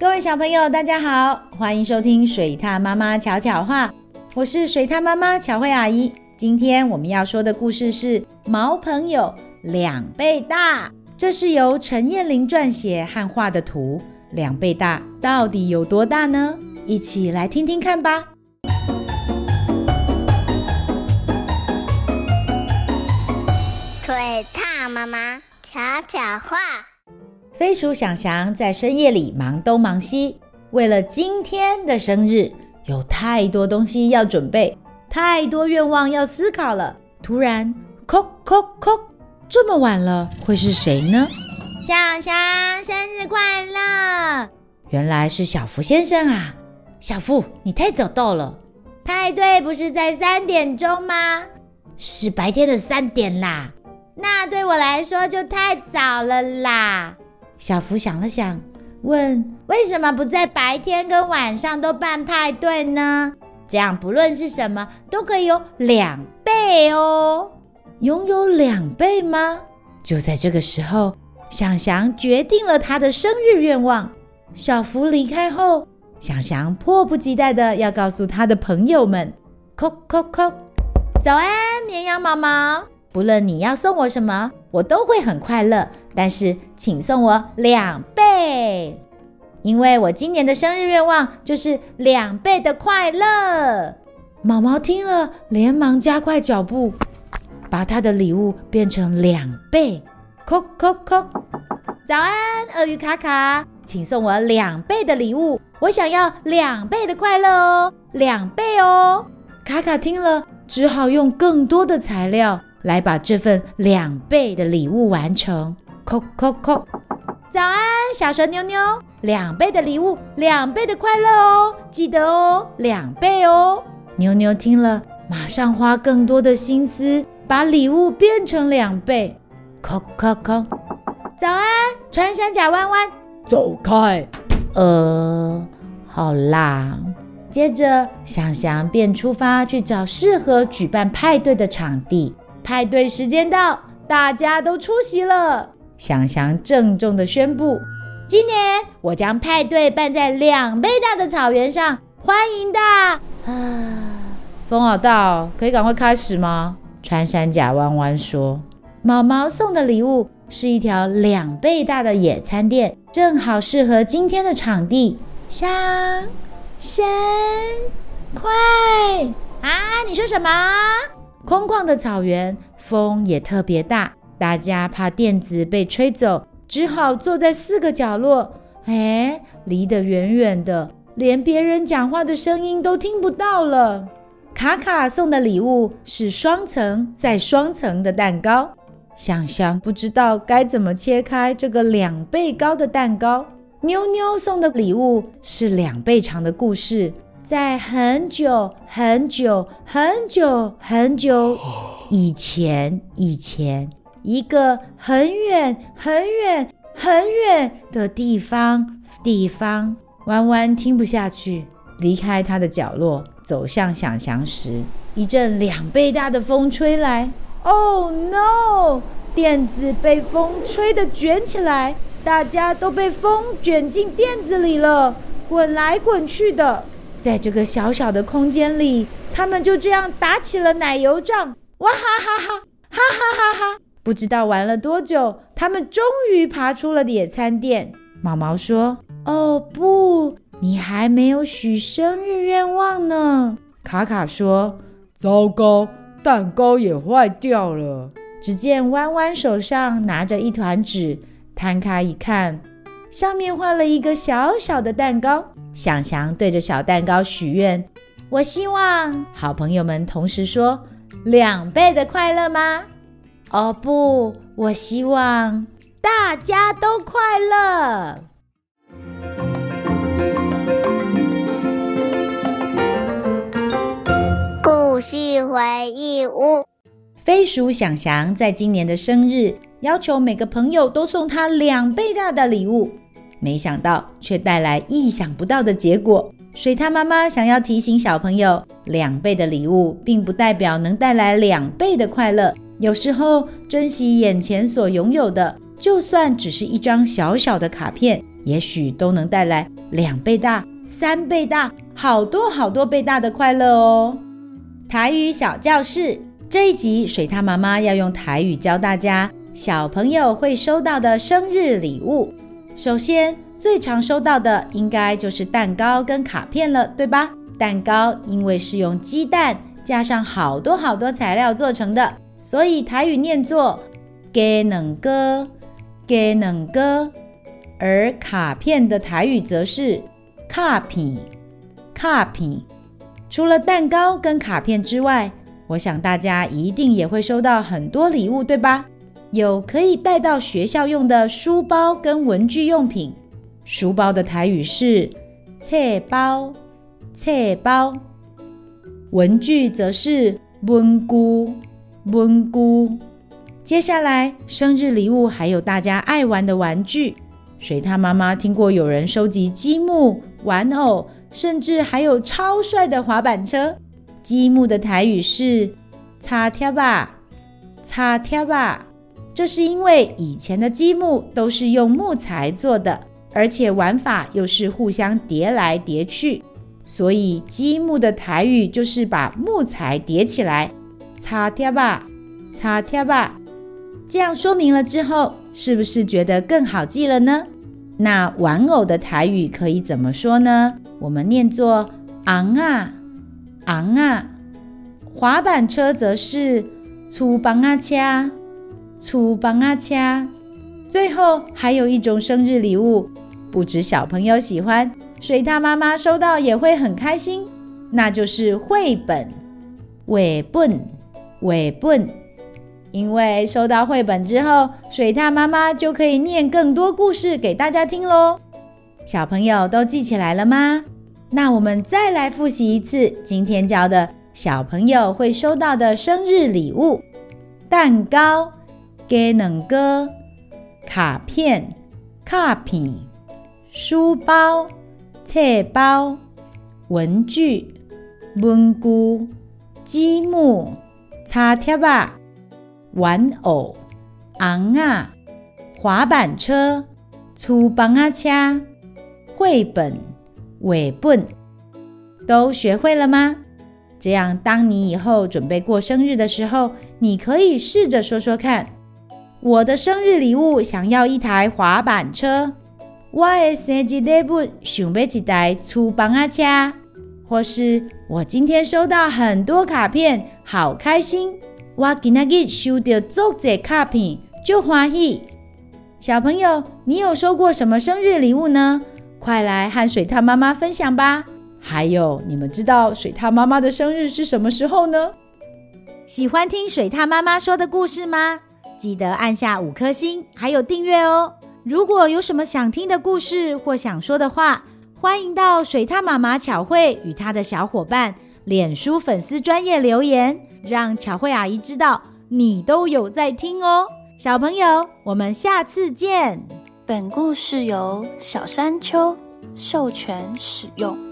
各位小朋友，大家好，欢迎收听水獭妈妈巧巧话，我是水獭妈妈巧慧阿姨。今天我们要说的故事是《毛朋友两倍大》，这是由陈燕玲撰写和画的图。两倍大到底有多大呢？一起来听听看吧。水獭妈妈巧巧话。飞鼠想想在深夜里忙东忙西，为了今天的生日，有太多东西要准备，太多愿望要思考了。突然，叩叩叩，这么晚了，会是谁呢？小翔，生日快乐！原来是小福先生啊！小福，你太早到了，派对不是在三点钟吗？是白天的三点啦。那对我来说就太早了啦。小福想了想，问：“为什么不在白天跟晚上都办派对呢？这样不论是什么都可以有两倍哦。拥有两倍吗？”就在这个时候，祥祥决定了他的生日愿望。小福离开后，祥祥迫不及待的要告诉他的朋友们：“叩叩叩，早安，绵羊毛毛。不论你要送我什么，我都会很快乐。”但是，请送我两倍，因为我今年的生日愿望就是两倍的快乐。毛毛听了，连忙加快脚步，把他的礼物变成两倍。叩叩叩，早安，鳄鱼卡卡，请送我两倍的礼物，我想要两倍的快乐哦，两倍哦。卡卡听了，只好用更多的材料来把这份两倍的礼物完成。叩叩叩！早安，小蛇妞妞，两倍的礼物，两倍的快乐哦，记得哦，两倍哦。妞妞听了，马上花更多的心思，把礼物变成两倍。叩叩叩！早安，穿山甲弯弯，走开。呃，好啦。接着，祥祥便出发去找适合举办派对的场地。派对时间到，大家都出席了。祥祥郑重地宣布：“今年我将派对办在两倍大的草原上，欢迎的。”啊，风好大哦，可以赶快开始吗？穿山甲弯弯说：“毛毛送的礼物是一条两倍大的野餐垫，正好适合今天的场地。”香生快啊！你说什么？空旷的草原，风也特别大。大家怕垫子被吹走，只好坐在四个角落。哎，离得远远的，连别人讲话的声音都听不到了。卡卡送的礼物是双层再双层的蛋糕。祥祥不知道该怎么切开这个两倍高的蛋糕。妞妞送的礼物是两倍长的故事，在很久很久很久很久以前，以前。一个很远很远很远的地方，地方，弯弯听不下去，离开他的角落，走向想祥时，一阵两倍大的风吹来。Oh no！垫子被风吹得卷起来，大家都被风卷进垫子里了，滚来滚去的。在这个小小的空间里，他们就这样打起了奶油仗。哇哈哈哈，哈哈哈哈！不知道玩了多久，他们终于爬出了野餐垫。毛毛说：“哦不，你还没有许生日愿望呢。”卡卡说：“糟糕，蛋糕也坏掉了。”只见弯弯手上拿着一团纸，摊开一看，上面画了一个小小的蛋糕。祥祥对着小蛋糕许愿：“我希望……”好朋友们同时说：“两倍的快乐吗？”哦不，我希望大家都快乐。故事回忆屋，飞鼠祥祥在今年的生日要求每个朋友都送他两倍大的礼物，没想到却带来意想不到的结果。水獭妈妈想要提醒小朋友，两倍的礼物并不代表能带来两倍的快乐。有时候，珍惜眼前所拥有的，就算只是一张小小的卡片，也许都能带来两倍大、三倍大、好多好多倍大的快乐哦。台语小教室这一集，水獭妈妈要用台语教大家小朋友会收到的生日礼物。首先，最常收到的应该就是蛋糕跟卡片了，对吧？蛋糕因为是用鸡蛋加上好多好多材料做成的，所以台语念作“鸡卵糕”，鸡卵糕。而卡片的台语则是“卡片”，卡片。除了蛋糕跟卡片之外，我想大家一定也会收到很多礼物，对吧？有可以带到学校用的书包跟文具用品。书包的台语是“册包”。册包，文具则是文具，文具。接下来，生日礼物还有大家爱玩的玩具。水獭妈妈听过有人收集积木、玩偶，甚至还有超帅的滑板车。积木的台语是插贴吧，插贴吧。这是因为以前的积木都是用木材做的，而且玩法又是互相叠来叠去。所以积木的台语就是把木材叠起来，擦贴吧，擦贴吧。这样说明了之后，是不是觉得更好记了呢？那玩偶的台语可以怎么说呢？我们念作昂啊，昂啊。滑板车则是粗帮啊掐，粗帮啊掐。最后还有一种生日礼物，不止小朋友喜欢。水獭妈妈收到也会很开心，那就是绘本。绘本，绘本，因为收到绘本之后，水獭妈妈就可以念更多故事给大家听喽。小朋友都记起来了吗？那我们再来复习一次今天教的小朋友会收到的生日礼物：蛋糕、鸡卵糕、卡片、卡片、书包。册包、文具、文具、积木、插贴吧、玩偶、昂啊、滑板车、粗棒啊车、绘本、绘本，都学会了吗？这样，当你以后准备过生日的时候，你可以试着说说看：我的生日礼物想要一台滑板车。我的生日礼物想要一台粗帮仔车，或是我今天收到很多卡片，好开心！我今仔日收到足侪卡片，就欢喜。小朋友，你有收过什么生日礼物呢？快来和水獭妈妈分享吧！还有，你们知道水獭妈妈的生日是什么时候呢？喜欢听水獭妈妈说的故事吗？记得按下五颗星，还有订阅哦！如果有什么想听的故事或想说的话，欢迎到水獭妈妈巧慧与她的小伙伴脸书粉丝专业留言，让巧慧阿姨知道你都有在听哦。小朋友，我们下次见。本故事由小山丘授权使用。